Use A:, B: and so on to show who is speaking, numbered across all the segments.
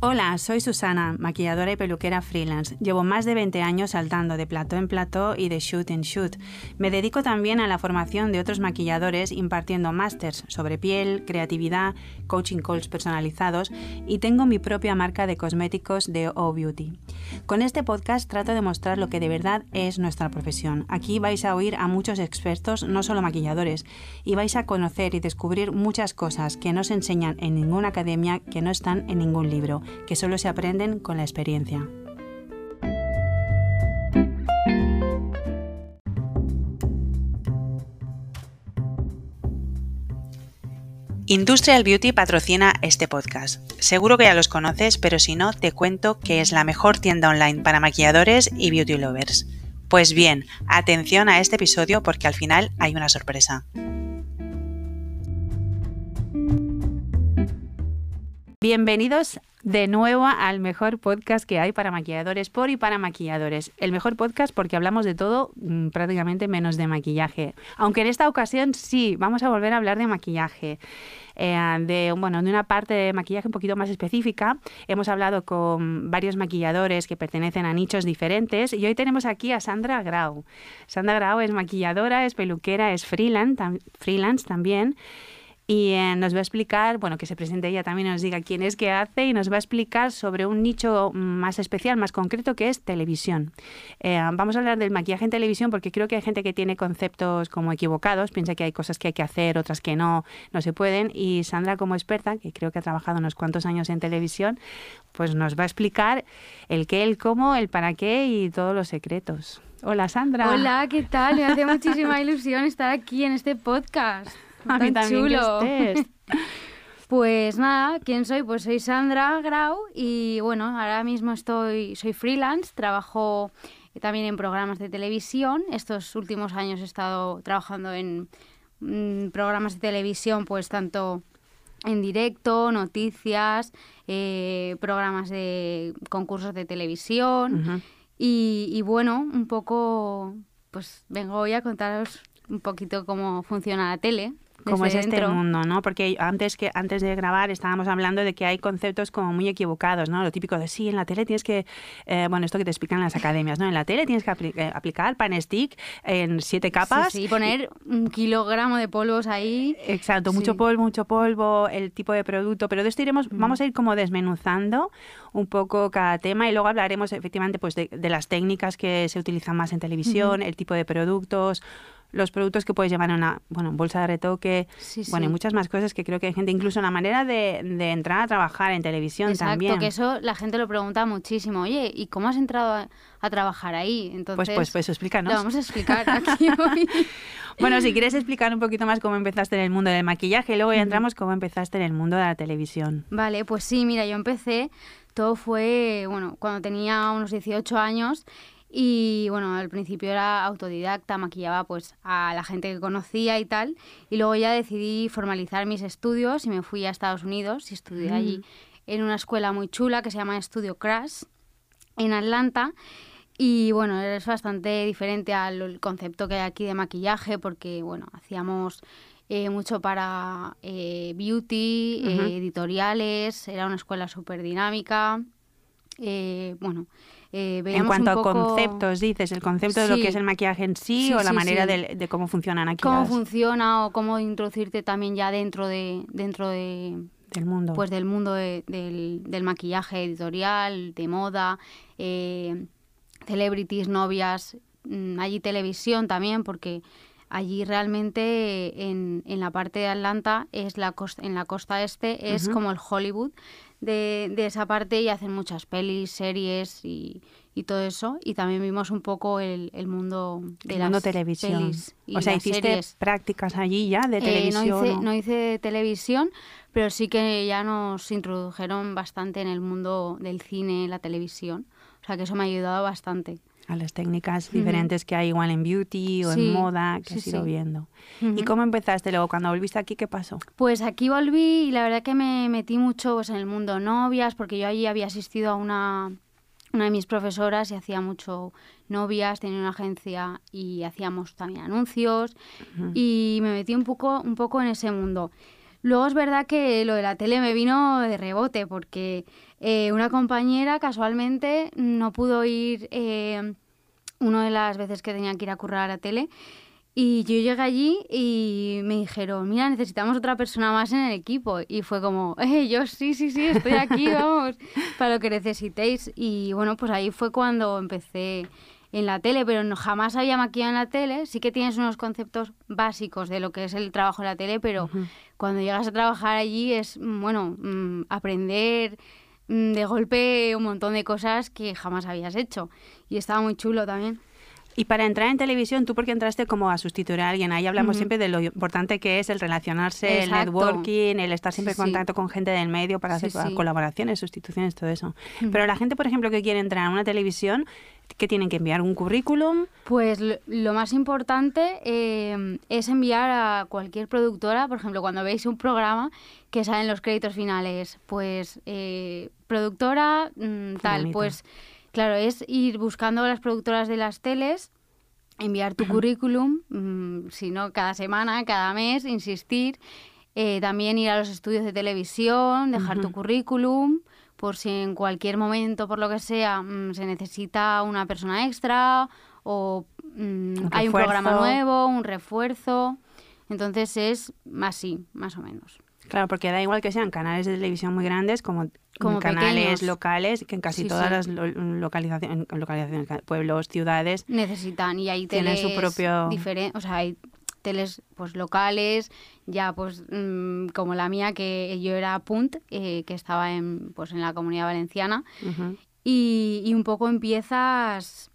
A: Hola, soy Susana, maquilladora y peluquera freelance. Llevo más de 20 años saltando de plató en plató y de shoot en shoot. Me dedico también a la formación de otros maquilladores impartiendo másters sobre piel, creatividad, coaching calls personalizados y tengo mi propia marca de cosméticos de O Beauty. Con este podcast trato de mostrar lo que de verdad es nuestra profesión. Aquí vais a oír a muchos expertos, no solo maquilladores, y vais a conocer y descubrir muchas cosas que no se enseñan en ninguna academia, que no están en ningún libro que solo se aprenden con la experiencia. Industrial Beauty patrocina este podcast. Seguro que ya los conoces, pero si no, te cuento que es la mejor tienda online para maquilladores y beauty lovers. Pues bien, atención a este episodio porque al final hay una sorpresa. Bienvenidos de nuevo al mejor podcast que hay para maquilladores, por y para maquilladores. El mejor podcast porque hablamos de todo mm, prácticamente menos de maquillaje. Aunque en esta ocasión sí, vamos a volver a hablar de maquillaje. Eh, de, bueno, de una parte de maquillaje un poquito más específica. Hemos hablado con varios maquilladores que pertenecen a nichos diferentes y hoy tenemos aquí a Sandra Grau. Sandra Grau es maquilladora, es peluquera, es freelance, freelance también y eh, nos va a explicar, bueno, que se presente ella también, nos diga quién es, qué hace y nos va a explicar sobre un nicho más especial, más concreto, que es televisión. Eh, vamos a hablar del maquillaje en televisión porque creo que hay gente que tiene conceptos como equivocados, piensa que hay cosas que hay que hacer, otras que no, no se pueden. Y Sandra, como experta, que creo que ha trabajado unos cuantos años en televisión, pues nos va a explicar el qué, el cómo, el para qué y todos los secretos. Hola Sandra.
B: Hola, ¿qué tal? Me hace muchísima ilusión estar aquí en este podcast.
A: A mí también chulo.
B: Pues nada, ¿quién soy? Pues soy Sandra Grau y bueno, ahora mismo estoy, soy freelance, trabajo también en programas de televisión. Estos últimos años he estado trabajando en mm, programas de televisión, pues tanto en directo, noticias, eh, programas de concursos de televisión y, y bueno, un poco, pues vengo hoy a contaros un poquito cómo funciona la tele
A: cómo es este mundo, ¿no? Porque antes que antes de grabar estábamos hablando de que hay conceptos como muy equivocados, ¿no? Lo típico de sí, en la tele tienes que, eh, bueno, esto que te explican en las academias, ¿no? En la tele tienes que eh, aplicar pan stick en siete capas.
B: Sí, poner un kilogramo de polvos ahí.
A: Exacto, mucho polvo, mucho polvo, el tipo de producto, pero de esto iremos, vamos a ir como desmenuzando un poco cada tema y luego hablaremos efectivamente pues de, las técnicas que se utilizan más en televisión, el tipo de productos, los productos que puedes llevar en una bueno, bolsa de retoque, bueno, y muchas más cosas que creo que hay gente, incluso la manera de, entrar a trabajar en televisión también.
B: Exacto, que eso la gente lo pregunta muchísimo. Oye, ¿y cómo has entrado a, trabajar ahí?
A: Entonces, pues, pues, pues explícanos.
B: Lo vamos a explicar aquí hoy.
A: bueno, si quieres explicar un poquito más cómo empezaste en el mundo del maquillaje, y luego ya entramos cómo empezaste en el mundo de la televisión.
B: Vale, pues sí, mira, yo empecé, todo fue, bueno, cuando tenía unos 18 años y bueno, al principio era autodidacta, maquillaba pues a la gente que conocía y tal. Y luego ya decidí formalizar mis estudios y me fui a Estados Unidos y estudié allí mm. en una escuela muy chula que se llama Estudio Crash en Atlanta. Y bueno, es bastante diferente al concepto que hay aquí de maquillaje porque bueno, hacíamos eh, mucho para eh, beauty, eh, editoriales, era una escuela súper dinámica. bueno,
A: eh, en cuanto a conceptos, dices, el concepto de lo que es el maquillaje en sí, o la manera de, cómo funcionan aquí.
B: Cómo funciona o cómo introducirte también ya dentro de dentro de
A: del mundo.
B: Pues del mundo del, del, maquillaje editorial, de moda, eh, celebrities, novias, mm, allí televisión también, porque allí realmente en, en la parte de Atlanta es la costa, en la costa este es como el Hollywood de, de, esa parte y hacen muchas pelis, series y, y todo eso. Y también vimos un poco el, el mundo de
A: la televisión. o sea, hiciste prácticas allí ya de televisión.
B: Eh, no, hice, no hice televisión, pero sí que ya nos introdujeron bastante en el mundo del cine, la televisión. O sea, que eso me ha ayudado bastante
A: a las técnicas diferentes que hay igual en beauty o en moda que has ido viendo. ¿Y cómo empezaste luego? Cuando volviste aquí, ¿qué pasó?
B: Pues aquí volví y la verdad que me metí mucho pues, en el mundo novias, porque yo allí había asistido a una, una de mis profesoras y hacía mucho novias, tenía una agencia y hacíamos también anuncios y me metí un poco, un poco en ese mundo. Luego es verdad que lo de la tele me vino de rebote porque eh, una compañera casualmente no pudo ir eh, una de las veces que tenía que ir a currar a la tele y yo llegué allí y me dijeron, mira, necesitamos otra persona más en el equipo. Y fue como, eh, yo sí, sí, sí, estoy aquí, vamos, para lo que necesitéis. Y bueno, pues ahí fue cuando empecé en la tele, pero no, jamás había maquillado en la tele. Sí que tienes unos conceptos básicos de lo que es el trabajo en la tele, pero cuando llegas a trabajar allí es, bueno, mm, aprender mm, de golpe un montón de cosas que jamás habías hecho. Y estaba muy chulo también.
A: Y para entrar en televisión, tú porque entraste como a sustituir a alguien, ahí hablamos siempre de lo importante que es el relacionarse, el networking, el estar siempre en contacto con gente del medio para hacer colaboraciones, sustituciones, todo eso. Pero la gente, por ejemplo, que quiere entrar a una televisión, ¿qué tienen que enviar? ¿Un currículum?
B: Pues lo, más importante eh, es enviar a cualquier productora, por ejemplo, cuando veis un programa que salen los créditos finales, pues eh, productora mm, tal, pues Claro, es ir buscando a las productoras de las teles, enviar tu currículum, mm, si no cada semana, cada mes, insistir. Eh, también ir a los estudios de televisión, dejar tu currículum, por si en cualquier momento, por lo que sea, mm, se necesita una persona extra o mm, hay un programa nuevo, un refuerzo. Entonces es así, más o menos.
A: Claro, porque da igual que sean canales de televisión muy grandes como, canales locales, que en casi todas las localizaciones, localizaciones, pueblos, ciudades
B: necesitan y ahí tienen su propio o sea, hay teles pues locales, ya pues mm, como la mía que yo era Punt, eh, que estaba en pues en la Comunidad Valenciana. Y, y un poco empiezas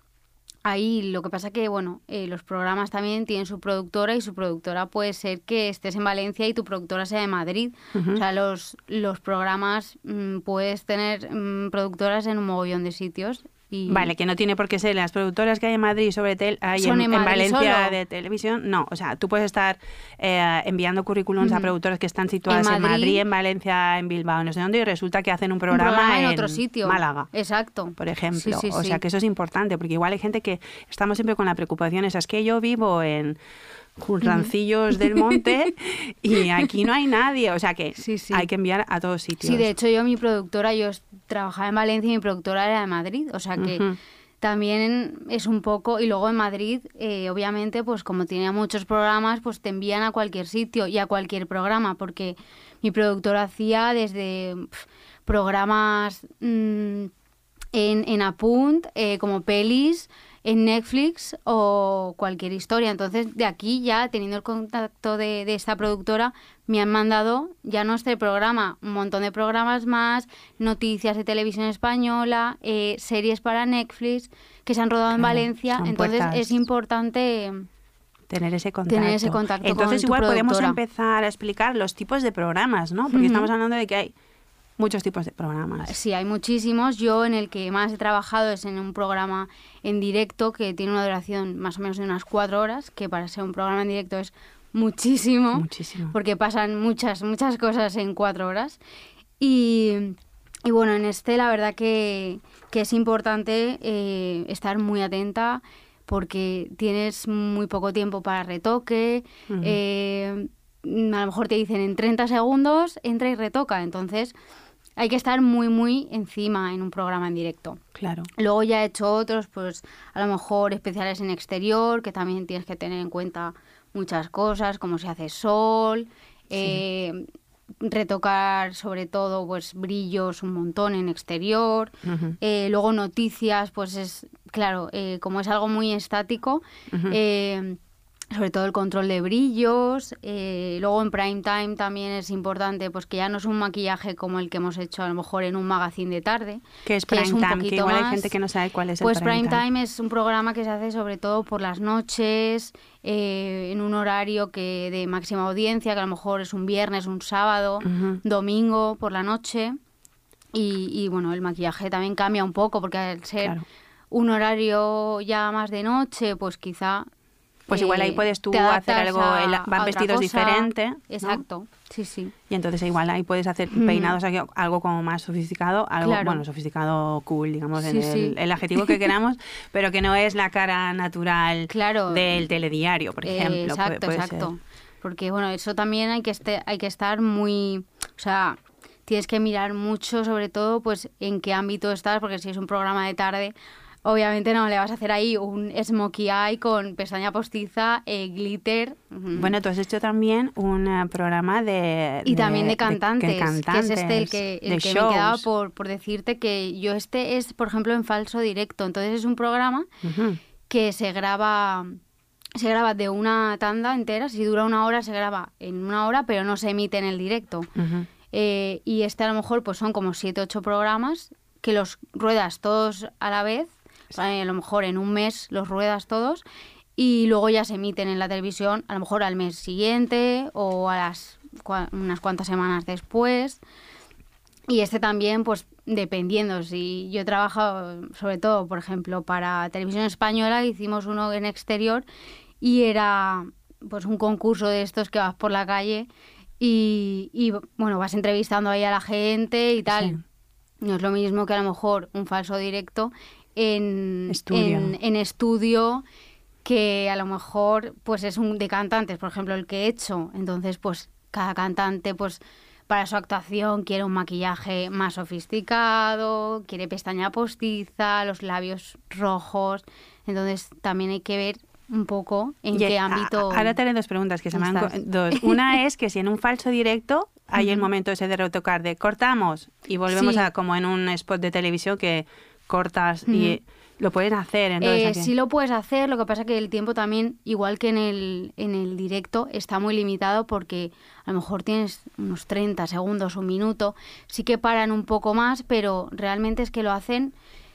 B: Ahí. Lo que pasa que, bueno, eh, los programas también tienen su productora y su productora puede ser que estés en Valencia y tu productora sea de Madrid. O sea, los, los programas mm, puedes tener mm, productoras en un mogollón de sitios
A: Vale, que no tiene por qué ser las productoras que hay en Madrid sobre tel hay en, Valencia de televisión. No, o sea, tú puedes estar eh, enviando currículums a productoras que están situadas en Madrid, en, Valencia, en Bilbao, no sé dónde, y resulta que hacen un programa, en, otro sitio. Málaga.
B: Exacto.
A: Por ejemplo. o sea, que eso es importante, porque igual hay gente que estamos siempre con la preocupación, esa es que yo vivo en rancillos del monte y aquí no hay nadie. O sea que hay que enviar a todos sitios.
B: Sí, de hecho yo mi productora, yo trabajaba en Valencia y mi productora era de Madrid. O sea que también es un poco... Y luego en Madrid, eh, obviamente, pues como tenía muchos programas, pues te envían a cualquier sitio y a cualquier programa. Porque mi productora hacía desde programas mm, en, en Apunt, eh, como pelis en Netflix o cualquier historia. Entonces, de aquí ya, teniendo el contacto de, esta productora, me han mandado ya no este programa, un montón de programas más, noticias de televisión española, eh, series para Netflix que se han rodado en Valencia. Entonces, es importante
A: tener ese contacto. Entonces, igual podemos empezar a explicar los tipos de programas, ¿no? Porque estamos hablando de que hay muchos tipos de programas.
B: Sí, hay muchísimos. Yo en el que más he trabajado es en un programa en directo que tiene una duración más o menos de unas cuatro horas, que para ser un programa en directo es muchísimo.
A: Muchísimo.
B: Porque pasan muchas, muchas cosas en cuatro horas. Y, y bueno, en este la verdad que, que es importante eh, estar muy atenta porque tienes muy poco tiempo para retoque. Eh, a lo mejor te dicen en 30 segundos, entra y retoca. Entonces, hay que estar muy, muy encima en un programa en directo.
A: Claro.
B: Luego ya he hecho otros, pues a lo mejor especiales en exterior, que también tienes que tener en cuenta muchas cosas, como se hace sol, eh, retocar sobre todo pues brillos un montón en exterior. Eh, luego noticias, pues es, claro, eh, como es algo muy estático, sobre todo el control de brillos. Eh, luego en prime time también es importante, pues que ya no es un maquillaje como el que hemos hecho a lo mejor en un magazine de tarde.
A: Que es prime time, que igual hay gente que no sabe cuál es
B: pues
A: el prime,
B: prime time. es un programa que se hace sobre todo por las noches, eh, en un horario que de máxima audiencia, que a lo mejor es un viernes, un sábado, domingo por la noche. Y, y, bueno, el maquillaje también cambia un poco porque al ser un horario ya más de noche, pues quizá
A: pues igual ahí puedes tú hacer algo, van vestidos diferentes.
B: Exacto, sí, sí.
A: Y entonces igual ahí puedes hacer peinados, algo como más sofisticado, algo, bueno, sofisticado cool, digamos, en el, adjetivo que queramos, pero que no es la cara natural del telediario, por ejemplo.
B: exacto, exacto. Porque, bueno, eso también hay que, este, hay que estar muy... O sea, tienes que mirar mucho, sobre todo, pues en qué ámbito estás, porque si es un programa de tarde, obviamente no le vas a hacer ahí un smokey eye con pestaña postiza, eh, glitter.
A: Bueno, tú has hecho también un eh, programa de...
B: Y también de cantantes, que es este el que, el que me quedaba por, por, decirte que yo este es, por ejemplo, en falso directo. Entonces es un programa que se graba se graba de una tanda entera, si dura una hora se graba en una hora, pero no se emite en el directo. Eh, y este a lo mejor pues son como siete, ocho programas que los ruedas todos a la vez, a lo mejor en un mes los ruedas todos y luego ya se emiten en la televisión, a lo mejor al mes siguiente o a las unas cuantas semanas después. Y este también, pues dependiendo, si yo he trabajado sobre todo, por ejemplo, para televisión española, hicimos uno en exterior y era pues un concurso de estos que vas por la calle y, bueno, vas entrevistando ahí a la gente y tal. No es lo mismo que a lo mejor un falso directo en estudio. En, estudio que a lo mejor pues es un de cantantes, por ejemplo, el que he hecho. Entonces, pues cada cantante pues para su actuación quiere un maquillaje más sofisticado, quiere pestaña postiza, los labios rojos. Entonces, también hay que ver un poco en qué ámbito.
A: ahora te haré dos preguntas que se me han dos. Una es que si en un falso directo hay el momento ese de retocar de cortamos y volvemos a como en un spot de televisión que cortas y lo pueden hacer.
B: Entonces, eh, sí lo puedes hacer, lo que pasa que el tiempo también, igual que en el, en el directo, está muy limitado porque a lo mejor tienes unos 30 segundos, un minuto, sí que paran un poco más, pero realmente es que lo hacen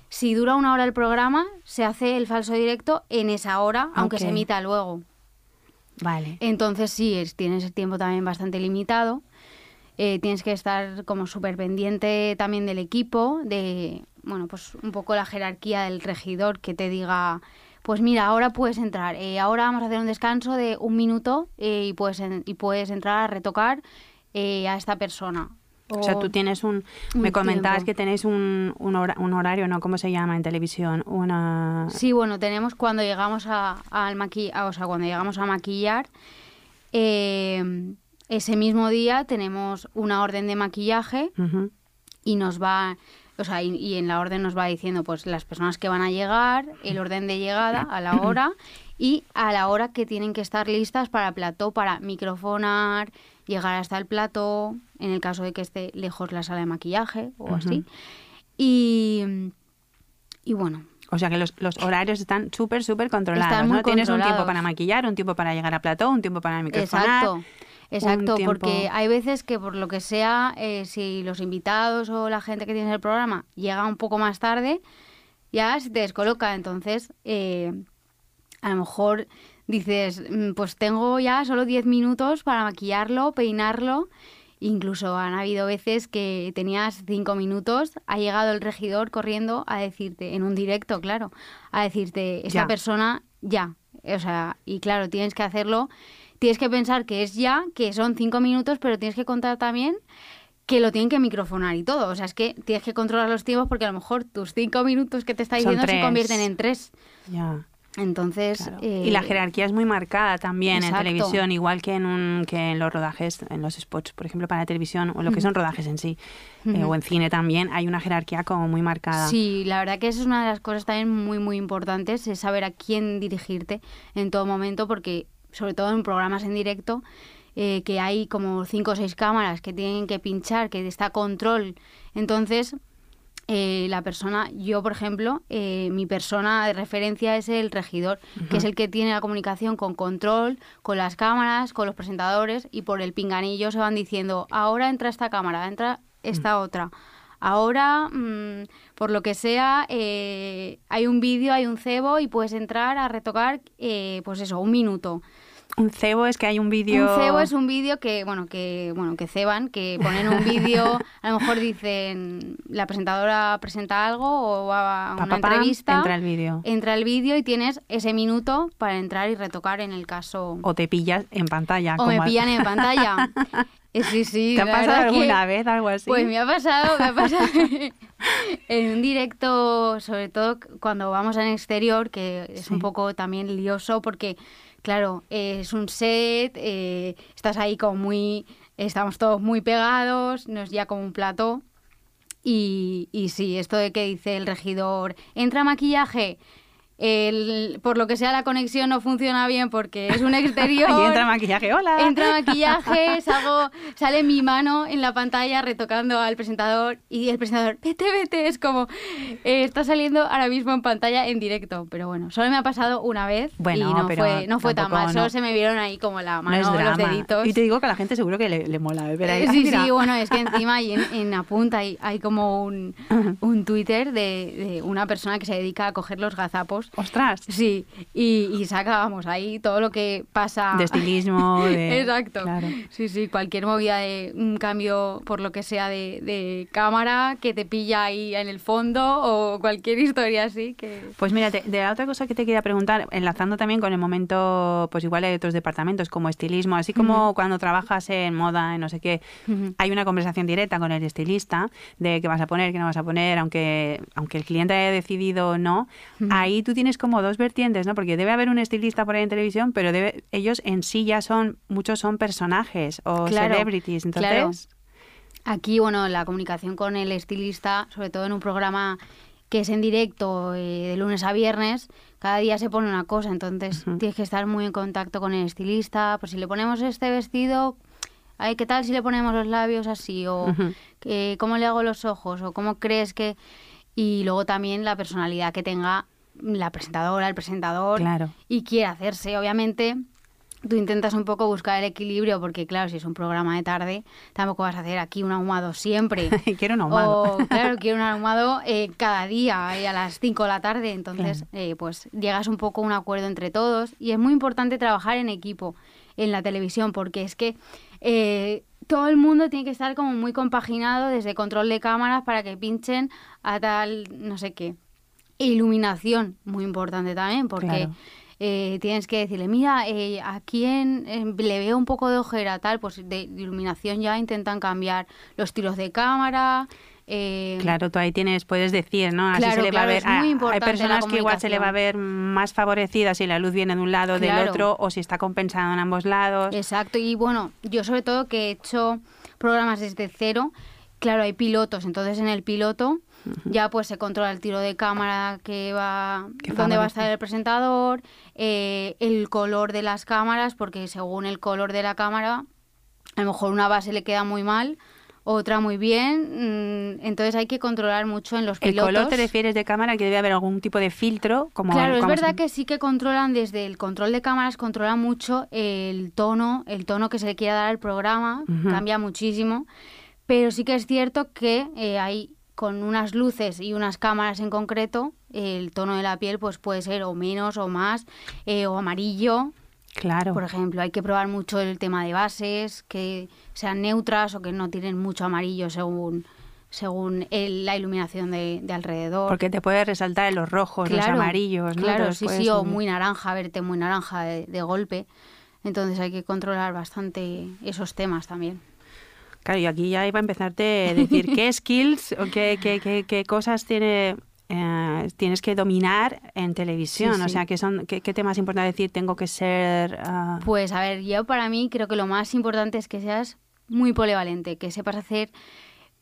B: si dura una hora el programa, se hace el falso directo en esa hora, aunque se emita luego.
A: Vale.
B: Entonces sí, tienes el tiempo también bastante limitado. Eh, tienes que estar como súper pendiente también del equipo, de, bueno, pues un poco la jerarquía del regidor que te diga, pues mira, ahora puedes entrar, eh, ahora vamos a hacer un descanso de un minuto eh, y, puedes y puedes entrar a retocar a esta persona.
A: O, sea, tú tienes un... me comentabas que tenéis un, un, horario, ¿no? ¿Cómo se llama en televisión? Una...
B: Sí, bueno, tenemos cuando llegamos a, al o sea, cuando llegamos a maquillar, eh, ese mismo día tenemos una orden de maquillaje y nos va... O sea, y, y, en la orden nos va diciendo pues las personas que van a llegar, el orden de llegada a la hora y a la hora que tienen que estar listas para plató, para microfonar, llegar hasta el plato, en el caso de que esté lejos la sala de maquillaje o así. Y, y bueno.
A: O sea que los, horarios están súper, súper controlados, ¿no? Tienes un tiempo para maquillar, un tiempo para llegar a plató, un tiempo para microfonar.
B: Exacto. Exacto, porque hay veces que por lo que sea, eh, si los invitados o la gente que tiene el programa llega un poco más tarde, ya se te descoloca. Entonces, eh, a lo mejor dices, mm, pues tengo ya solo 10 minutos para maquillarlo, peinarlo. Incluso han habido veces que tenías 5 minutos, ha llegado el regidor corriendo a decirte, en un directo, claro, a decirte, esta persona ya. O sea, y claro, tienes que hacerlo, tienes que pensar que es ya, que son 5 minutos, pero tienes que contar también que lo tienen que microfonar y todo. O sea, es que tienes que controlar los tiempos porque a lo mejor tus 5 minutos que te está diciendo se convierten en 3.
A: Ya.
B: Entonces,
A: y la eh, jerarquía es muy marcada también en televisión, igual que en un, que en los rodajes, en los spots, por ejemplo, para televisión o lo que son rodajes en sí, eh, o en cine también, hay una jerarquía como muy marcada.
B: Sí, la verdad que eso es una de las cosas también muy muy importantes, es saber a quién dirigirte en todo momento, porque sobre todo en programas en directo, eh, que hay como cinco o seis cámaras que tienen que pinchar, que está control, entonces eh, la persona, yo por ejemplo, eh, mi persona de referencia es el regidor, que es el que tiene la comunicación con control, con las cámaras, con los presentadores y por el pinganillo se van diciendo, ahora entra esta cámara, entra esta mm. otra. Ahora, mm, por lo que sea, eh, hay un vídeo, hay un cebo y puedes entrar a retocar, pues eso, un minuto.
A: Un cebo es que hay un vídeo.
B: Un cebo es un vídeo que, bueno, que, bueno, que ceban, que ponen un vídeo, a lo mejor dicen, la presentadora presenta algo o va a una entrevista.
A: Entra el vídeo.
B: Entra el vídeo y tienes ese minuto para entrar y retocar en el caso.
A: O te pillas en pantalla.
B: O me pillan en pantalla. Sí, sí.
A: ¿Te ha pasado alguna vez algo así?
B: Pues me ha pasado, me ha pasado. en un directo, sobre todo cuando vamos en exterior, que es un poco también lioso porque, claro, es un set, eh, estás ahí como muy, estamos todos muy pegados, no es ya como un plató. Y, y sí, esto de que dice el regidor, entra maquillaje, el, por lo que sea la conexión no funciona bien porque es un exterior.
A: y entra maquillaje, hola.
B: Entra maquillaje, salgo, sale mi mano en la pantalla retocando al presentador y el presentador, vete, vete, es como, eh, está saliendo ahora mismo en pantalla en directo. Pero bueno, solo me ha pasado una vez bueno, y no fue, no fue tan mal, solo se me vieron ahí como la mano, los deditos.
A: Y te digo que a la gente seguro que le, mola ver ahí.
B: Sí, sí, bueno, es que encima en, en Apunta hay, hay como un, un Twitter de, de una persona que se dedica a coger los gazapos
A: ¡Ostras!
B: Sí, y, y sacábamos ahí todo lo que pasa.
A: De estilismo, de...
B: Exacto. Sí, sí, cualquier movida de un cambio, por lo que sea, de, de, cámara que te pilla ahí en el fondo o cualquier historia así. que
A: Pues mira, de la otra cosa que te quería preguntar, enlazando también con el momento, pues igual hay otros departamentos como estilismo, así como cuando trabajas en moda, en no sé qué, hay una conversación directa con el estilista de qué vas a poner, qué no vas a poner, aunque, aunque el cliente haya decidido o no, ahí tú tienes como dos vertientes, ¿no? Porque debe haber un estilista por ahí en televisión, pero debe, ellos en sí ya son, muchos son personajes o celebrities. Entonces.
B: Aquí, bueno, la comunicación con el estilista, sobre todo en un programa que es en directo eh, de lunes a viernes, cada día se pone una cosa, entonces tienes que estar muy en contacto con el estilista, pues si le ponemos este vestido, ay, ¿qué tal si le ponemos los labios así? O ¿cómo le hago los ojos? O ¿cómo crees que...? Y luego también la personalidad que tenga la presentadora, el presentador,
A: claro.
B: y quiere hacerse. Obviamente, tú intentas un poco buscar el equilibrio, porque claro, si es un programa de tarde, tampoco vas a hacer aquí un ahumado siempre.
A: quiero un ahumado.
B: claro, quiero un ahumado eh, cada día y a las 5 de la tarde. Entonces, eh, pues llegas un poco a un acuerdo entre todos. Y es muy importante trabajar en equipo en la televisión, porque es que eh, todo el mundo tiene que estar como muy compaginado desde control de cámaras para que pinchen a tal no sé qué. Iluminación, muy importante también, porque eh, tienes que decirle, mira, eh, a quién eh, le veo un poco de ojera, tal, pues de, iluminación ya intentan cambiar los tiros de cámara.
A: claro, tú ahí tienes, puedes decir, ¿no? Así se le va a ver. hay personas que igual se le va a ver más favorecida si la luz viene de un lado o del otro o si está compensado en ambos lados.
B: Exacto, y bueno, yo sobre todo que he hecho programas desde cero, claro, hay pilotos, entonces en el piloto ya pues se controla el tiro de cámara que va, dónde va a estar el presentador, eh, el color de las cámaras, porque según el color de la cámara, a lo mejor una base le queda muy mal, otra muy bien. Mm, entonces hay que controlar mucho en los pilotos.
A: ¿El color te refieres de cámara que debe haber algún tipo de filtro? Como
B: claro, es verdad que sí que controlan desde el control de cámaras, controlan mucho el tono, el tono que se le quiera dar al programa, cambia muchísimo. Pero sí que es cierto que eh, hay con unas luces y unas cámaras en concreto, el tono de la piel pues puede ser o menos o más, eh, o amarillo.
A: Claro.
B: Por ejemplo, hay que probar mucho el tema de bases, que sean neutras o que no tienen mucho amarillo según según la iluminación de, alrededor.
A: Porque te puede resaltar en los rojos, los amarillos, ¿no?
B: Claro, sí, sí, o muy naranja, verte muy naranja de golpe. Entonces hay que controlar bastante esos temas también.
A: Claro, y aquí ya iba a empezarte a decir qué skills o qué, qué, qué, cosas tiene, eh, tienes que dominar en televisión. O sea, ¿qué, son, qué, qué temas importante decir? Tengo que ser... Ah,
B: pues a ver, yo para mí creo que lo más importante es que seas muy polivalente, que sepas hacer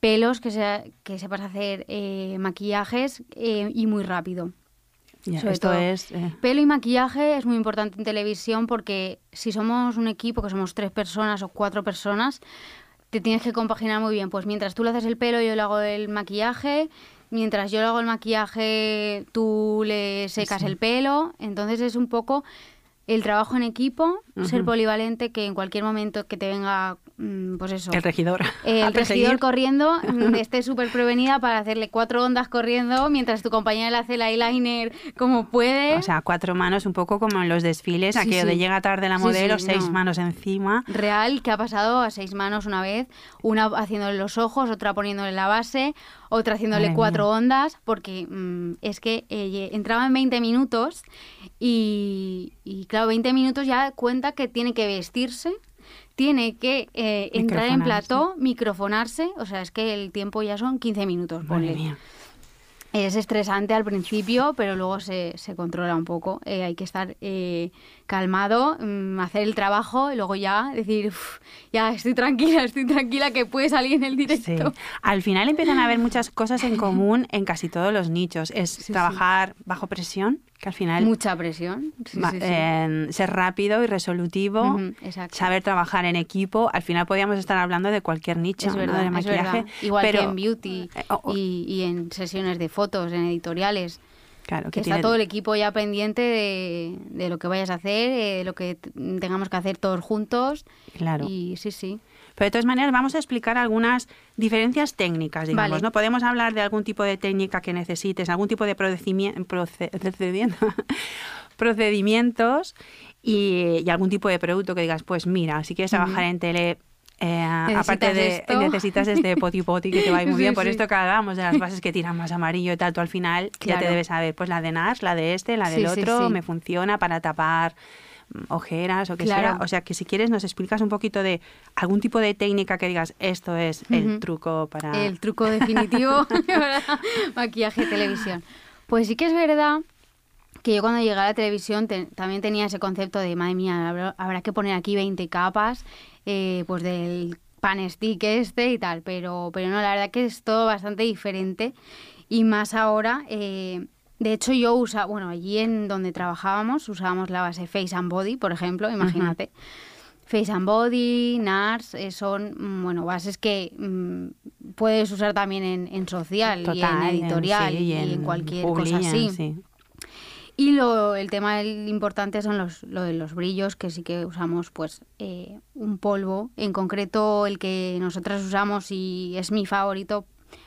B: pelos, que, sea, que sepas hacer eh, maquillajes eh, y muy rápido.
A: esto es
B: pelo y maquillaje es muy importante en televisión porque si somos un equipo que somos tres personas o cuatro personas te tienes que compaginar muy bien. Pues mientras tú le haces el pelo, yo le hago el maquillaje. Mientras yo le hago el maquillaje, tú le secas el pelo. Entonces es un poco el trabajo en equipo, ser polivalente, que en cualquier momento que te venga Mm, pues eso.
A: El regidor.
B: el regidor corriendo, mm, esté súper prevenida para hacerle cuatro ondas corriendo mientras tu compañera le hace el eyeliner como puede.
A: O sea, cuatro manos un poco como en los desfiles, aquello de llega tarde la modelo, seis manos encima.
B: Real, que ha pasado a seis manos una vez, una haciéndole los ojos, otra poniéndole la base, otra haciéndole cuatro ondas, porque mm, es que eh, entraba en 20 minutos y, y claro, 20 minutos ya cuenta que tiene que vestirse tiene que eh, entrar en plató, microfonarse, o sea, es que el tiempo ya son 15 minutos, ponle. Es estresante al principio, pero luego se, se controla un poco. Eh, hay que estar eh, calmado, mm, hacer el trabajo y luego ya decir, "Uf, ya estoy tranquila, estoy tranquila que puede salir en el
A: Sí.
B: directo.
A: Al final empiezan a haber muchas cosas en común en casi todos los nichos. Es
B: Sí, sí.
A: trabajar bajo presión, que al final
B: Mucha presión. Sí,
A: va-
B: sí, sí.
A: eh, ser rápido y resolutivo, saber trabajar en equipo. Al final podríamos estar hablando de cualquier nicho
B: Es
A: ¿no?
B: verdad,
A: de
B: es
A: maquillaje.
B: verdad. Igual
A: pero,
B: que en beauty
A: eh,
B: y en sesiones de fotos, en editoriales.
A: Claro,
B: Que
A: que
B: está todo el equipo ya pendiente de, de lo que vayas a hacer, eh, de lo que tengamos que hacer todos juntos.
A: Claro.
B: Y sí, sí.
A: Pero de todas maneras vamos a explicar algunas diferencias técnicas, digamos,
B: Vale.
A: ¿no? Podemos hablar de algún tipo de técnica que necesites, algún tipo de procedimiento, procedimientos y, y algún tipo de producto que digas, pues mira, si quieres trabajar en tele, eh, aparte de
B: esto.
A: necesitas este poti poti que te va a ir muy
B: Sí,
A: bien, por
B: sí.
A: esto que hablábamos de las bases que tiran más amarillo y tal, tú al final ya te debes saber, pues la de NARS, la de este, la del
B: Sí,
A: otro, me funciona para tapar mm, ojeras o que sea.
B: Claro.
A: O sea, que si quieres nos explicas un poquito de algún tipo de técnica que digas, esto es el truco para...
B: El truco definitivo para maquillaje de televisión. Pues sí que es verdad que yo cuando llegué a la televisión te- también tenía ese concepto de, madre mía, habrá, habrá que poner aquí 20 capas, eh, pues del pan stick este y tal, pero, pero no, la verdad que es todo bastante diferente y más ahora, eh, de hecho yo usaba, bueno, allí en donde trabajábamos usábamos la base Face and Body, por ejemplo, imagínate. Face and Body, NARS, eh, son mm, bueno bases que mm, puedes usar también en, en social y en editorial
A: sí,
B: y, en cualquier cosa así.
A: sí.
B: Y lo, el tema el importante son los, lo de los brillos, que sí que usamos pues eh, un polvo, en concreto el que nosotras usamos y es mi favorito.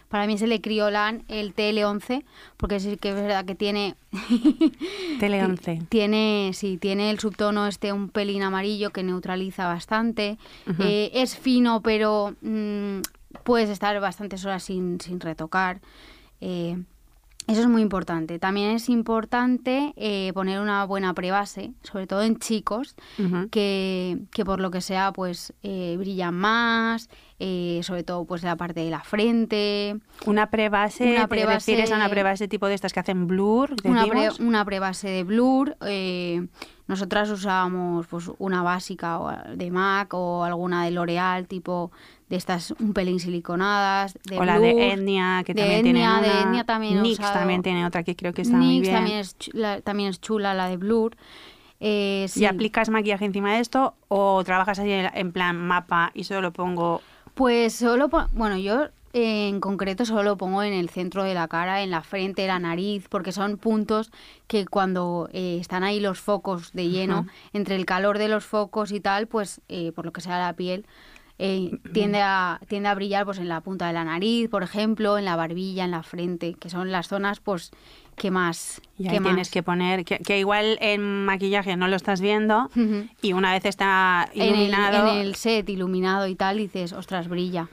B: Para mí es el de Criolan, el TL11, porque sí que es verdad que tiene
A: Tele
B: Ti-
A: 11.
B: Tiene, sí, tiene el subtono este un pelín amarillo que neutraliza bastante. Eh, es fino, pero mm, puedes estar bastantes horas sin, sin retocar. Eh, eso es muy importante. También es importante eh, poner una buena prebase, sobre todo en chicos, que, que por lo que sea, pues eh, brillan más, eh, sobre todo pues la parte de la frente.
A: Una prebase,
B: Una
A: ¿te
B: prebase-
A: refieres a una prebase tipo de estas que hacen blur?
B: una, pre- una prebase de blur. eh, nosotras usábamos pues, una básica o de MAC o alguna de L'Oreal, tipo de estas un pelín siliconadas. De
A: o la de etnia, que
B: de
A: también
B: etnia,
A: tiene una.
B: de etnia también usado.
A: también tiene otra que creo que está muy bien.
B: también es, chu- la- también es chula, la de blur. Eh,
A: ¿Y aplicas maquillaje encima de esto o trabajas ahí en plan mapa y solo pongo
B: Pues solo, bueno, yo en concreto solo lo pongo en el centro de la cara, en la frente, la nariz, porque son puntos que cuando eh, están ahí los focos de lleno, entre el calor de los focos y tal, pues eh, por lo que sea la piel, eh, tiende, a, tiende a brillar pues en la punta de la nariz, por ejemplo, en la barbilla, en la frente, que son las zonas pues que más...
A: y tienes
B: más.
A: que poner que, que igual en maquillaje no lo estás viendo y una vez está
B: en el,
A: iluminado
B: en el set iluminado y tal, dices, ostras, brilla.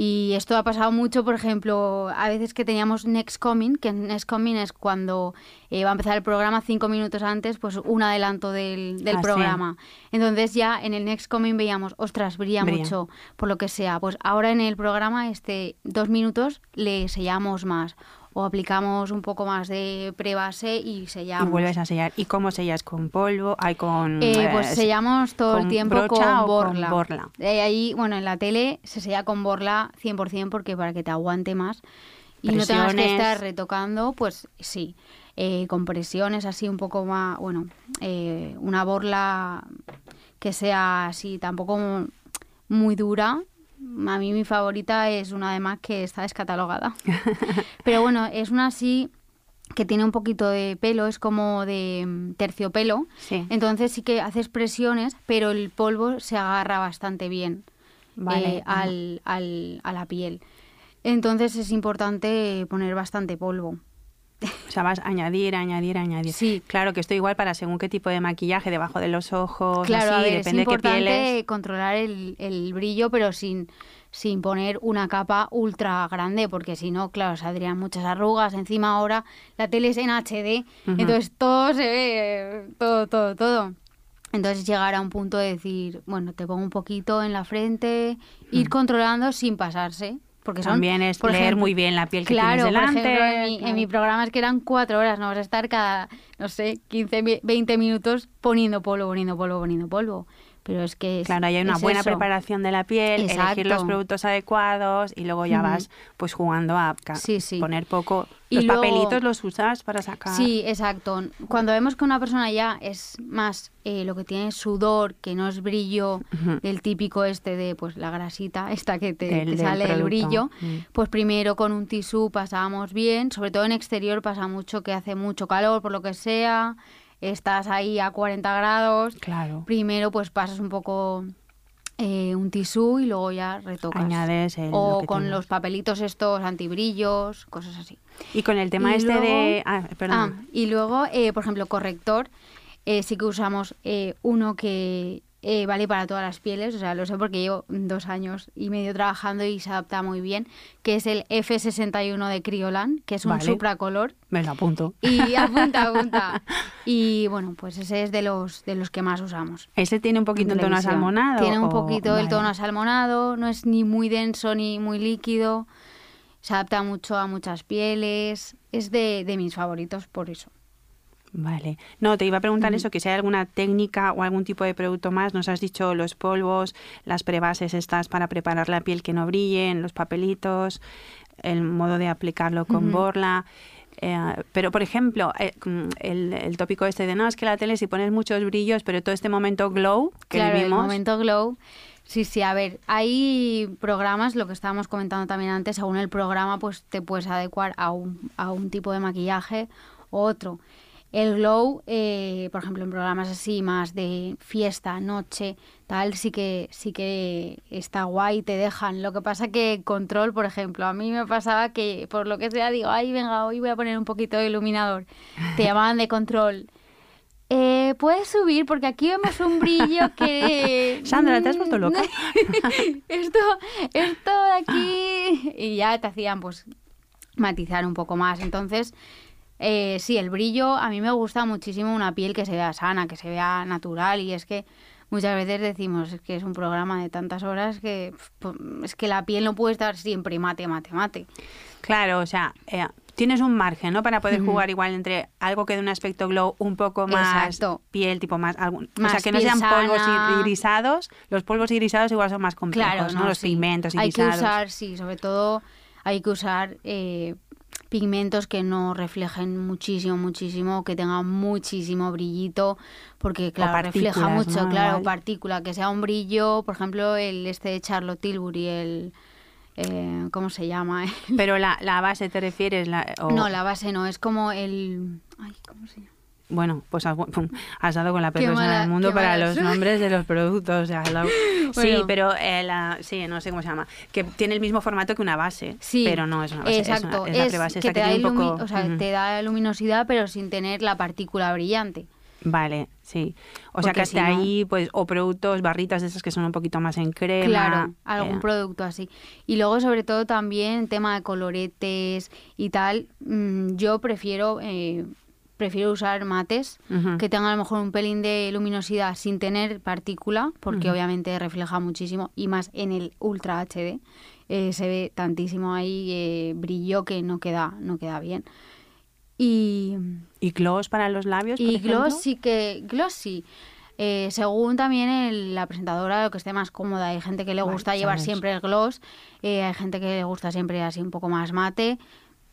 B: Y esto ha pasado mucho, por ejemplo, a veces que teníamos Next Coming, que Next Coming es cuando eh, va a empezar el programa cinco minutos antes, pues un adelanto del, del
A: Ah, sí.
B: programa. Entonces ya en el Next Coming veíamos, ostras, brilla,
A: Brilla.
B: mucho, por lo que sea. Pues ahora en el programa, este dos minutos, le sellamos más. O aplicamos un poco más de prebase y
A: y
B: sellamos.
A: vuelves a sellar. ¿Y cómo sellas? ¿Con polvo? ¿Hay con...?
B: Eh, pues
A: eh,
B: sellamos todo el tiempo
A: brocha
B: con
A: o con
B: borla.
A: borla?
B: Eh, ahí, bueno, en la tele se sella con borla 100% porque para que te aguante más y no tengas que
A: Presiones.
B: estar retocando, pues sí. Eh, con presiones así un poco más, bueno, eh, una borla que sea así tampoco muy dura. A mí mi favorita es una además que está descatalogada. Pero bueno, es una así que tiene un poquito de pelo, es como de mm, terciopelo.
A: Sí.
B: Entonces sí que haces presiones, pero el polvo se agarra bastante bien
A: Vale.
B: eh, al, al- a la piel. Entonces es importante poner bastante polvo.
A: O sea, vas a añadir, añadir, añadir.
B: Sí.
A: Claro que esto igual para según qué tipo de maquillaje, debajo de los ojos,
B: Claro,
A: así,
B: a ver,
A: depende
B: es
A: de qué
B: importante
A: pieles.
B: controlar el, el brillo, pero sin, sin poner una capa ultra grande, porque si no, claro, saldrían muchas arrugas. Encima ahora la tele es en HD, entonces todo se ve, todo, todo, todo. Entonces llegar a un punto de decir, bueno, te pongo un poquito en la frente, ir controlando sin pasarse, porque son...
A: También es
B: por
A: leer
B: ejemplo-
A: muy bien la piel que
B: Claro,
A: tienes delante.
B: por ejemplo, en mi, en mi programa es que eran cuatro horas, no vas a estar cada, no sé, 15, mi- 20 minutos poniendo polvo, poniendo polvo, poniendo polvo. Pero es que... es-
A: Claro, hay una
B: es
A: buena
B: eso.
A: preparación de la piel, elegir los productos adecuados y luego ya vas pues jugando a
B: Sí, sí.
A: poner poco.
B: Y
A: los
B: luego-
A: papelitos los usas para sacar.
B: Sí, exacto. Cuando vemos que una persona ya es más eh, lo que tiene es sudor, que no es brillo
A: Ujú.
B: del típico este de pues la grasita, esta que te,
A: Del-
B: te
A: del
B: sale el brillo,
A: Mm.
B: pues primero con un tisú pasamos bien, sobre todo en exterior pasa mucho que hace mucho calor por lo que sea, estás ahí a 40 grados,
A: Claro.
B: primero pues pasas un poco eh, un tisú y luego ya retocas.
A: Añades el-
B: o con
A: tengas.
B: los papelitos estos antibrillos, cosas así.
A: Y con el tema
B: Y
A: este
B: luego-
A: de. Ah, perdón.
B: Ah, y luego, eh, por ejemplo, corrector, eh, sí que usamos eh, uno que eh, vale para todas las pieles, o sea, lo sé porque llevo dos años y medio trabajando y se adapta muy bien, que es el F61 de Criolan, que es un
A: Vale.
B: supracolor.
A: Me lo apunto.
B: Y apunta, apunta. Y bueno, pues ese es de los, de los que más usamos.
A: ¿Ese tiene un poquito un tono asalmonado?
B: Tiene un
A: o-
B: poquito el tono asalmonado, no es ni muy denso ni muy líquido, se adapta mucho a muchas pieles, es de, de mis favoritos por eso.
A: Vale. No, te iba a preguntar eso, que si hay alguna técnica o algún tipo de producto más. Nos has dicho los polvos, las prebases estas para preparar la piel que no brillen, los papelitos, el modo de aplicarlo con borla. Eh, pero, por ejemplo, eh, mm, el, el tópico este de no, es que la tele si pones muchos brillos, pero todo este momento glow que
B: claro,
A: vivimos...
B: el momento glow. Sí, sí, a ver, hay programas, lo que estábamos comentando también antes, según el programa, pues te puedes adecuar a un, a un tipo de maquillaje u otro. El glow, eh, por ejemplo, en programas así más de fiesta, noche, tal, sí que sí que está guay, te dejan. Lo que pasa que control, por ejemplo, a mí me pasaba que por lo que sea digo, ay, venga, hoy voy a poner un poquito de iluminador. Te llamaban de control. Eh, puedes subir porque aquí vemos un brillo que...
A: Sandra, ¿te has vuelto loca?
B: esto, esto de aquí... Y ya te hacían pues matizar un poco más. Entonces, eh, sí, el brillo, a mí me gusta muchísimo una piel que se vea sana, que se vea natural y es que muchas veces decimos que es un programa de tantas horas que pf, es que la piel no puede estar siempre mate, mate, mate.
A: Claro, o sea, eh, tienes un margen, ¿no? Para poder jugar igual entre algo que de un aspecto glow un poco más
B: Exacto.
A: piel, tipo más... Algún, o
B: Más
A: sea, que no sean polvos y grisados. Los polvos y grisados igual son más complejos,
B: Claro,
A: ¿no?
B: no,
A: Los
B: sí.
A: pigmentos
B: Hay que usar, sí, sobre todo hay que usar eh, pigmentos que no reflejen muchísimo, muchísimo, que tengan muchísimo brillito, porque claro, refleja mucho,
A: ¿no?
B: claro, partícula, que sea un brillo, por ejemplo, el este de Charlotte Tilbury, el eh, ¿cómo se llama?
A: Pero la, la base te refieres... La, o-
B: No, la base no, es como el ay, ¿cómo se llama?
A: Bueno, pues has, has dado con la peor persona del mundo para
B: mala
A: los nombres de los productos. o sea, la- Sí, pero eh, la, sí, no sé cómo se llama. Que tiene el mismo formato que una base,
B: Sí,
A: pero no es una base. es una-
B: Exacto,
A: es, la
B: es
A: prebase
B: que
A: esta
B: te
A: que
B: da,
A: tiene un poco...
B: o sea, te da luminosidad, pero sin tener la partícula brillante.
A: Vale, sí. O sea que hasta
B: si no-
A: ahí, pues, o productos, barritas de esas que son un poquito más en crema.
B: Claro, algún
A: eh,
B: producto así. Y luego, sobre todo, también tema de coloretes y tal, mm, yo prefiero, eh, prefiero usar mates que tengan a lo mejor un pelín de luminosidad sin tener partícula, porque obviamente refleja muchísimo, y más en el Ultra HD. eh, se ve tantísimo ahí eh, brillo que no queda, no queda bien. Y,
A: ¿Y gloss para los labios,
B: y gloss sí que gloss sí. Eh, según también el- la presentadora lo que esté más cómoda. Hay gente que le
A: Vale,
B: gusta llevar
A: sabes.
B: siempre el gloss, eh, hay gente que le gusta siempre así un poco más mate.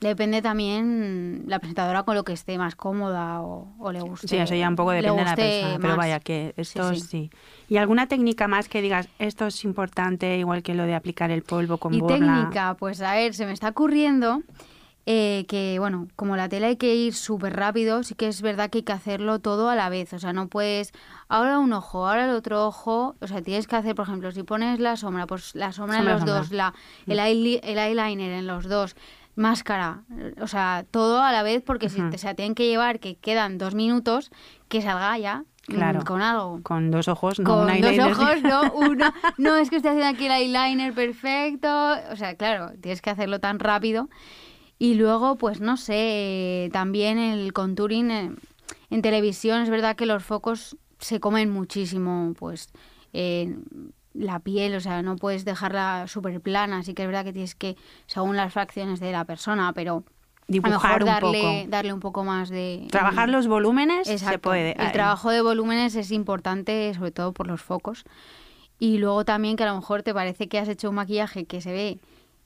B: Depende también la presentadora con lo que esté más cómoda o, o le guste.
A: Sí, eso ya un poco depende de la persona, pero
B: más.
A: vaya que esto sí,
B: sí.
A: ¿Y alguna técnica más que digas, esto es importante, igual que lo de aplicar el polvo con
B: Y
A: borla?
B: técnica, pues a ver, se me está ocurriendo eh, que, bueno, como la tela hay que ir súper rápido, sí que es verdad que hay que hacerlo todo a la vez. O sea, no puedes ahora un ojo, ahora el otro ojo. O sea, tienes que hacer, por ejemplo, si pones la sombra, pues la sombra,
A: Sombra,
B: en los
A: sombra.
B: dos, la, el, eyeli- el eyeliner en los dos, máscara. O sea, todo a la vez porque te, o sea, tienen que llevar que quedan dos minutos, que salga ya
A: Claro.
B: con algo.
A: Con dos ojos, no
B: Con
A: un
B: dos
A: eyeliner.
B: ojos, no uno. No, es que estoy haciendo aquí el eyeliner perfecto. O sea, claro, tienes que hacerlo tan rápido. Y luego, pues no sé, también el contouring eh, en televisión es verdad que los focos se comen muchísimo, pues, eh, la piel, o sea, no puedes dejarla súper plana, así que es verdad que tienes que, según las facciones de la persona, pero
A: dibujar
B: a lo mejor
A: un
B: darle,
A: poco.
B: darle un poco más de...
A: Trabajar los volúmenes se puede.
B: El trabajo de volúmenes es importante, sobre todo por los focos. Y luego también que a lo mejor te parece que has hecho un maquillaje que se ve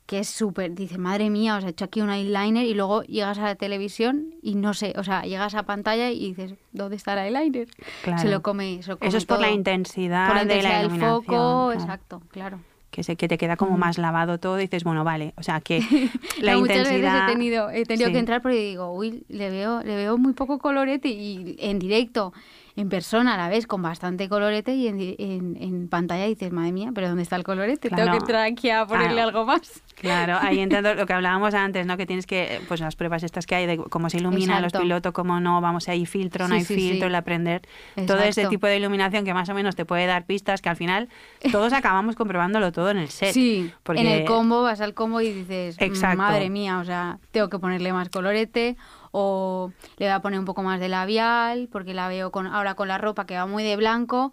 B: que es súper, dices, madre mía, os he hecho aquí un eyeliner y luego llegas a la televisión y no sé, o sea, llegas a pantalla y dices, ¿dónde está el eyeliner?
A: Claro.
B: Se lo come, se lo come
A: Eso es por la intensidad,
B: Por la
A: de la
B: intensidad del foco,
A: claro.
B: exacto, claro.
A: Que, se, que te queda como más lavado todo y dices, bueno, vale. O sea, que la
B: No, muchas
A: intensidad...
B: veces he tenido, he tenido
A: Sí.
B: que entrar porque digo, uy, le veo, le veo muy poco colorete y en directo, en persona a la vez con bastante colorete y en, en, en pantalla dices, madre mía, pero ¿dónde está el colorete? Tengo
A: Claro.
B: que entrar aquí a ponerle
A: Claro.
B: algo más.
A: Claro, ahí entiendo lo que hablábamos antes, ¿no? Que tienes que, pues las pruebas estas que hay de cómo se ilumina los pilotos, cómo no, vamos, hay filtro, no
B: Sí,
A: hay
B: sí,
A: filtro,
B: sí.
A: el aprender todo ese tipo de iluminación que más o menos te puede dar pistas que al final todos acabamos comprobándolo todo en el set.
B: Sí,
A: porque
B: en el combo vas al combo y dices, "Mm,
A: Exacto.
B: madre mía, o sea, tengo que ponerle más colorete o le voy a poner un poco más de labial porque la veo con ahora con la ropa que va muy de blanco.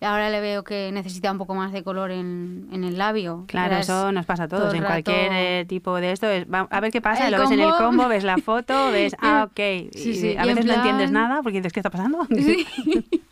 B: Ahora le veo que necesita un poco más de color en, en el labio.
A: Claro, eso nos pasa a todos.
B: todo
A: en cualquier eh, tipo de esto, es, va- a ver qué pasa,
B: El
A: lo ves en el
B: combo.
A: ves la foto, ves, ah, ok.
B: Sí,
A: y
B: sí,
A: a
B: y
A: veces no entiendes nada porque dices, ¿qué está pasando?
B: Sí.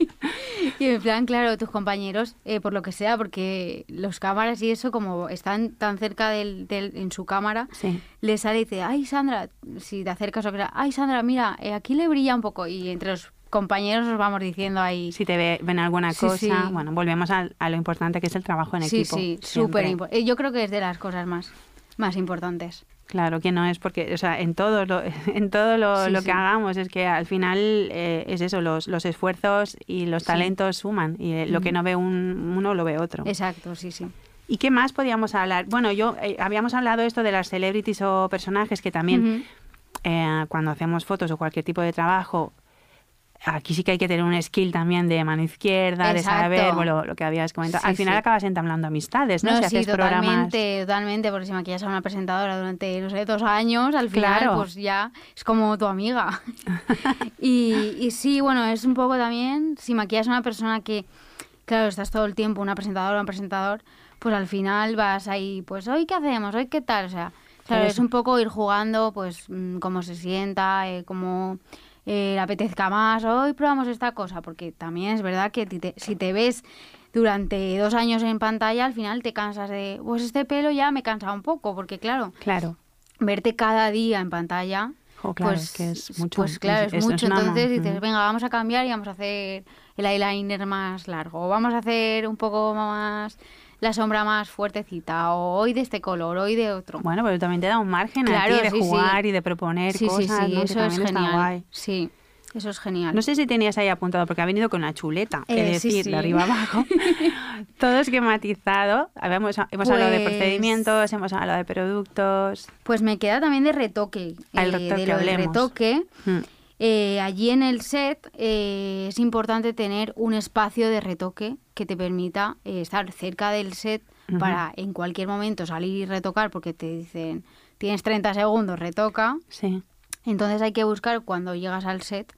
B: y en plan, claro, tus compañeros, eh, por lo que sea, porque los cámaras y eso, como están tan cerca del, del- en su cámara,
A: Sí.
B: le sale y dice, ay Sandra, si te acercas o que sea, ay Sandra, mira, eh, aquí le brilla un poco. Y entre los compañeros os vamos diciendo ahí.
A: Si te ve- ven alguna
B: Sí,
A: cosa,
B: sí.
A: bueno, volvemos al- a, lo importante que es el trabajo en
B: sí,
A: equipo.
B: sí,
A: siempre.
B: súper importante. Yo creo que es de las cosas más, más importantes.
A: Claro que no es porque, o sea, en todo lo, en todo lo,
B: Sí,
A: lo
B: sí.
A: que hagamos es que al final eh, es eso, los, los esfuerzos y los
B: Sí.
A: talentos suman y eh, lo que no ve un, uno lo ve otro.
B: Exacto, sí, sí.
A: ¿Y qué más podíamos hablar? Bueno, yo eh, habíamos hablado esto de las celebrities o personajes que también eh, cuando hacemos fotos o cualquier tipo de trabajo, aquí sí que hay que tener un skill también de mano izquierda, de saber bueno, lo que habías comentado.
B: Sí,
A: Al final
B: sí.
A: acabas entablando amistades, ¿no?
B: No,
A: si
B: sí,
A: haces programas.
B: totalmente, totalmente, porque si maquillas a una presentadora durante, no sé, dos años, al final,
A: Claro.
B: pues ya es como tu amiga. y, y sí, bueno, es un poco también, si maquillas a una persona que, claro, estás todo el tiempo, una presentadora o un presentador, pues al final vas ahí, pues, ¿hoy qué hacemos? ¿Hoy qué tal? O sea, claro, es un poco ir jugando, pues, mm, cómo se sienta, eh, cómo eh, le apetezca más, hoy probamos esta cosa, porque también es verdad que te- si te ves durante dos años en pantalla, al final te cansas de, pues este pelo ya me cansa un poco, porque claro,
A: Claro.
B: verte cada día en pantalla,
A: claro,
B: pues,
A: es que es mucho.
B: pues claro, es, mucho. Entonces dices,
A: Ujú.
B: venga, vamos a cambiar y vamos a hacer el eyeliner más largo, o vamos a hacer un poco más la sombra más fuertecita, o hoy de este color, hoy de otro.
A: Bueno, pero también te da un margen
B: Claro,
A: a ti de
B: sí, sí.
A: jugar y de proponer
B: sí,
A: cosas,
B: eso es genial.
A: guay.
B: Sí, eso es genial.
A: No sé si tenías ahí apuntado, porque ha venido con una chuleta,
B: Eh,
A: es
B: sí,
A: decir,
B: sí.
A: de arriba abajo. Todo esquematizado. Habíamos, hemos hablado de
B: Pues-
A: procedimientos, hemos hablado de productos.
B: Pues me queda también de retoque.
A: Al
B: eh,
A: retoque
B: de lo del
A: hablemos.
B: retoque.
A: Mm.
B: Eh, allí en el set eh, es importante tener un espacio de retoque que te permita eh, estar cerca del set para en cualquier momento salir y retocar porque te dicen tienes 30 segundos, retoca.
A: Sí.
B: Entonces hay que buscar cuando llegas al set.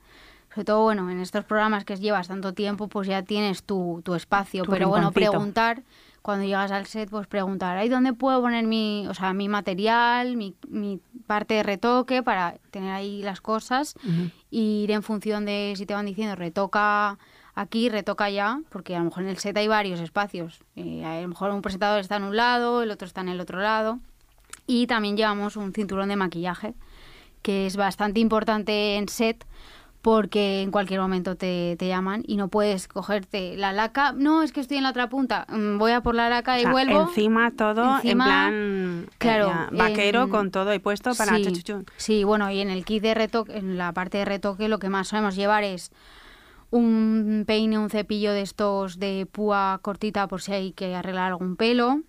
B: Sobre todo, bueno, en estos programas que llevas tanto tiempo, pues ya tienes tu, tu espacio.
A: Tu
B: Pero bueno, preguntar, cuando llegas al set, pues preguntar, ¿ahí dónde puedo poner mi, o sea, mi material, mi, mi parte de retoque para tener ahí las cosas?
A: Ujú.
B: y ir en función de si te van diciendo retoca aquí, retoca allá, porque a lo mejor en el set hay varios espacios. Eh, a lo mejor un presentador está en un lado, el otro está en el otro lado. Y también llevamos un cinturón de maquillaje, que es bastante importante en set porque en cualquier momento te, te llaman y no puedes cogerte la laca. No, es que estoy en la otra punta. mm, Voy a por la laca
A: O
B: y
A: sea,
B: vuelvo.
A: Encima todo
B: Encima,
A: en plan
B: claro,
A: eh, vaquero
B: en-
A: con todo ahí puesto para
B: sí,
A: chuchuchun.
B: sí, bueno, y en el kit de retoque, en la parte de retoque, lo que más solemos llevar es un peine, un cepillo de estos de púa cortita por si hay que arreglar algún pelo,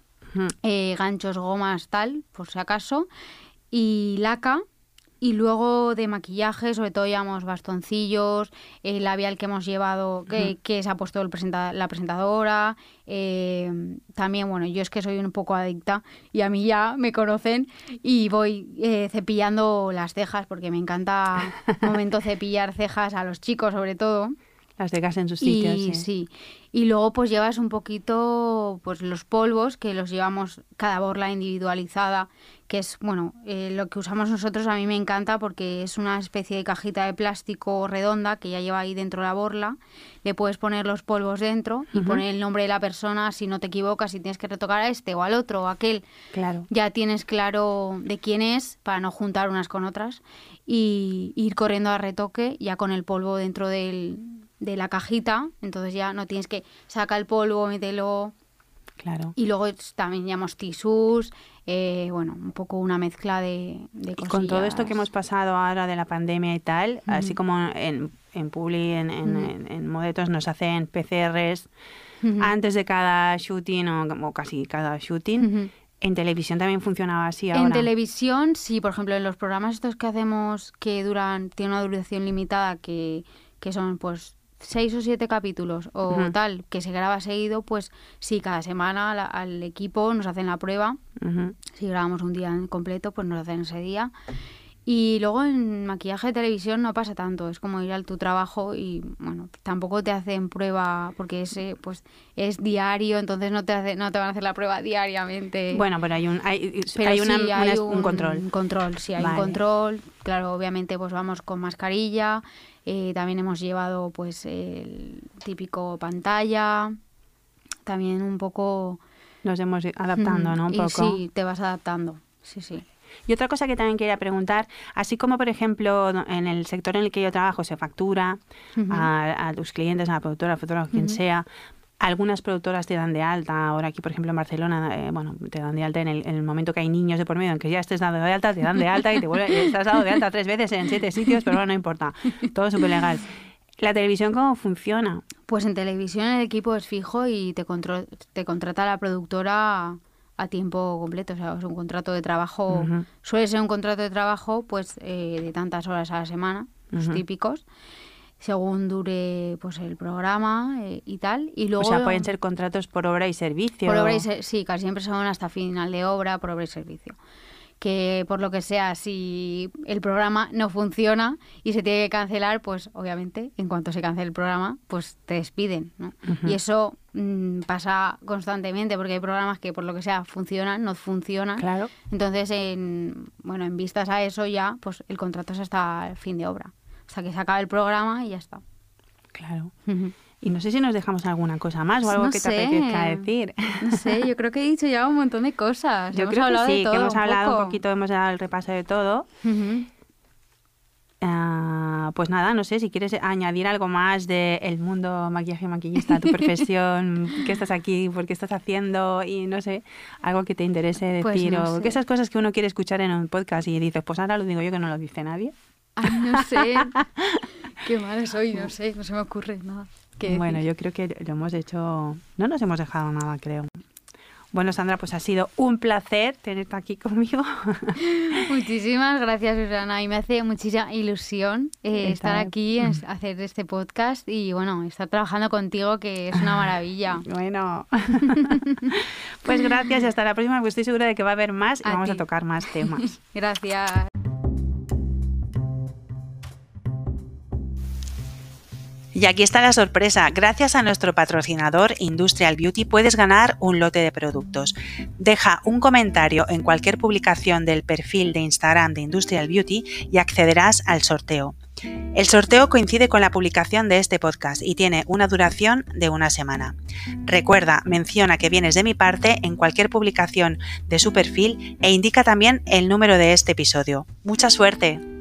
B: eh, ganchos, gomas, tal, por si acaso, y laca. Y luego de maquillaje, sobre todo llevamos bastoncillos, el labial que hemos llevado, que, que se ha puesto el presenta- la presentadora. eh, también, bueno, yo es que soy un poco adicta y a mí ya me conocen y voy eh, cepillando las cejas porque me encanta momento cepillar cejas a los chicos sobre todo.
A: Las dejas en sus sitios.
B: Y,
A: sí.
B: sí. Y luego pues llevas un poquito pues los polvos que los llevamos cada borla individualizada, que es bueno, eh, lo que usamos nosotros a mí me encanta porque es una especie de cajita de plástico redonda que ya lleva ahí dentro la borla. Le puedes poner los polvos dentro y poner el nombre de la persona si no te equivocas, si tienes que retocar a este o al otro o a aquel
A: Claro.
B: ya tienes claro de quién es para no juntar unas con otras y ir corriendo a retoque ya con el polvo dentro del, de la cajita, entonces ya no tienes que sacar el polvo, mételo.
A: Claro.
B: y luego también llamamos tisús, eh, bueno, un poco una mezcla de, de
A: Y con todo esto que hemos pasado ahora de la pandemia y tal, así como en, en Publi, en, en, en- en Modetos nos hacen PCRs antes de cada shooting o, como casi cada shooting, en televisión también funcionaba así
B: En
A: ahora.
B: televisión, sí, por ejemplo, en los programas estos que hacemos que duran, tienen una duración limitada, que, que son pues seis o siete capítulos o tal, que se graba seguido, pues sí, cada semana la- al equipo nos hacen la prueba. Si grabamos un día en completo, pues nos hacen ese día. Y luego en maquillaje de televisión no pasa tanto, es como ir al tu trabajo y bueno, tampoco te hacen prueba porque ese pues es diario, entonces no te hace, no te van a hacer la prueba diariamente.
A: Bueno, pero hay un, hay,
B: Pero
A: hay una-
B: sí,
A: una-
B: hay
A: un, control.
B: Un control, sí, hay
A: Vale.
B: un control. Claro, obviamente pues vamos con mascarilla. Eh, también hemos llevado pues el típico pantalla. También un poco...
A: Nos hemos ido adaptando, ¿no? Un poco.
B: sí, te vas adaptando. Sí, sí.
A: Y otra cosa que también quería preguntar, así como por ejemplo en el sector en el que yo trabajo se factura a, a tus clientes, a la productora, al fotógrafo, quien
B: Ujú.
A: sea, algunas productoras te dan de alta, ahora aquí por ejemplo en Barcelona, eh, bueno, te dan de alta en el, en el momento que hay niños de por medio, en que ya estés dado de alta, te dan de alta y te vuelve, estás dado de alta tres veces en siete sitios, pero bueno, no importa, todo súper legal. ¿La televisión cómo funciona?
B: Pues en televisión el equipo es fijo y te, contro- te contrata la productora a tiempo completo. O sea, es un contrato de trabajo. Suele ser un contrato de trabajo pues eh, de tantas horas a la semana, los típicos, según dure pues el programa eh, y tal. Y luego,
A: o sea, pueden ser contratos por obra y servicio.
B: por obra y ser- sí, casi siempre son hasta final de obra, por obra y servicio. Que por lo que sea, si el programa no funciona y se tiene que cancelar, pues obviamente, en cuanto se cancele el programa, pues te despiden. Y eso mm, pasa constantemente porque hay programas que por lo que sea funcionan, no funcionan.
A: Claro.
B: Entonces, en, bueno, en vistas a eso ya, pues el contrato es hasta el fin de obra. Hasta que se acabe el programa y ya está.
A: Claro. Y no sé si nos dejamos alguna cosa más o algo
B: no
A: que te
B: sé.
A: apetezca decir.
B: No sé, yo creo que he dicho ya un montón de cosas.
A: Yo
B: Hemos
A: creo que
B: de
A: sí,
B: todo
A: que hemos hablado
B: poco.
A: un poquito, hemos dado el repaso de todo. Ah, pues nada, no sé si quieres añadir algo más del mundo maquillaje y maquillista, tu profesión, qué estás aquí, por qué estás haciendo y no sé, algo que te interese
B: Pues
A: decir
B: no
A: o
B: sé.
A: que esas cosas que uno quiere escuchar en un podcast y dices, pues ahora lo digo yo que no lo dice nadie.
B: Ay, no sé. Qué mala soy, no sé, no se me ocurre nada. que
A: Bueno,
B: decir.
A: yo creo que lo hemos hecho, no nos hemos dejado nada, creo. Bueno, Sandra, pues ha sido un placer tenerte aquí conmigo.
B: Muchísimas gracias, Susana. Y me hace muchísima ilusión eh, estar aquí, hacer este podcast y, bueno, estar trabajando contigo, que es una maravilla.
A: Bueno, pues gracias y hasta la próxima, porque estoy segura de que va a haber más y
B: A
A: vamos a tocar más temas.
B: Gracias.
C: Y aquí está la sorpresa. Gracias a nuestro patrocinador Industrial Beauty puedes ganar un lote de productos. Deja un comentario en cualquier publicación del perfil de Instagram de Industrial Beauty y accederás al sorteo. El sorteo coincide con la publicación de este podcast y tiene una duración de una semana. Recuerda, menciona que vienes de mi parte en cualquier publicación de su perfil e indica también el número de este episodio. ¡Mucha suerte!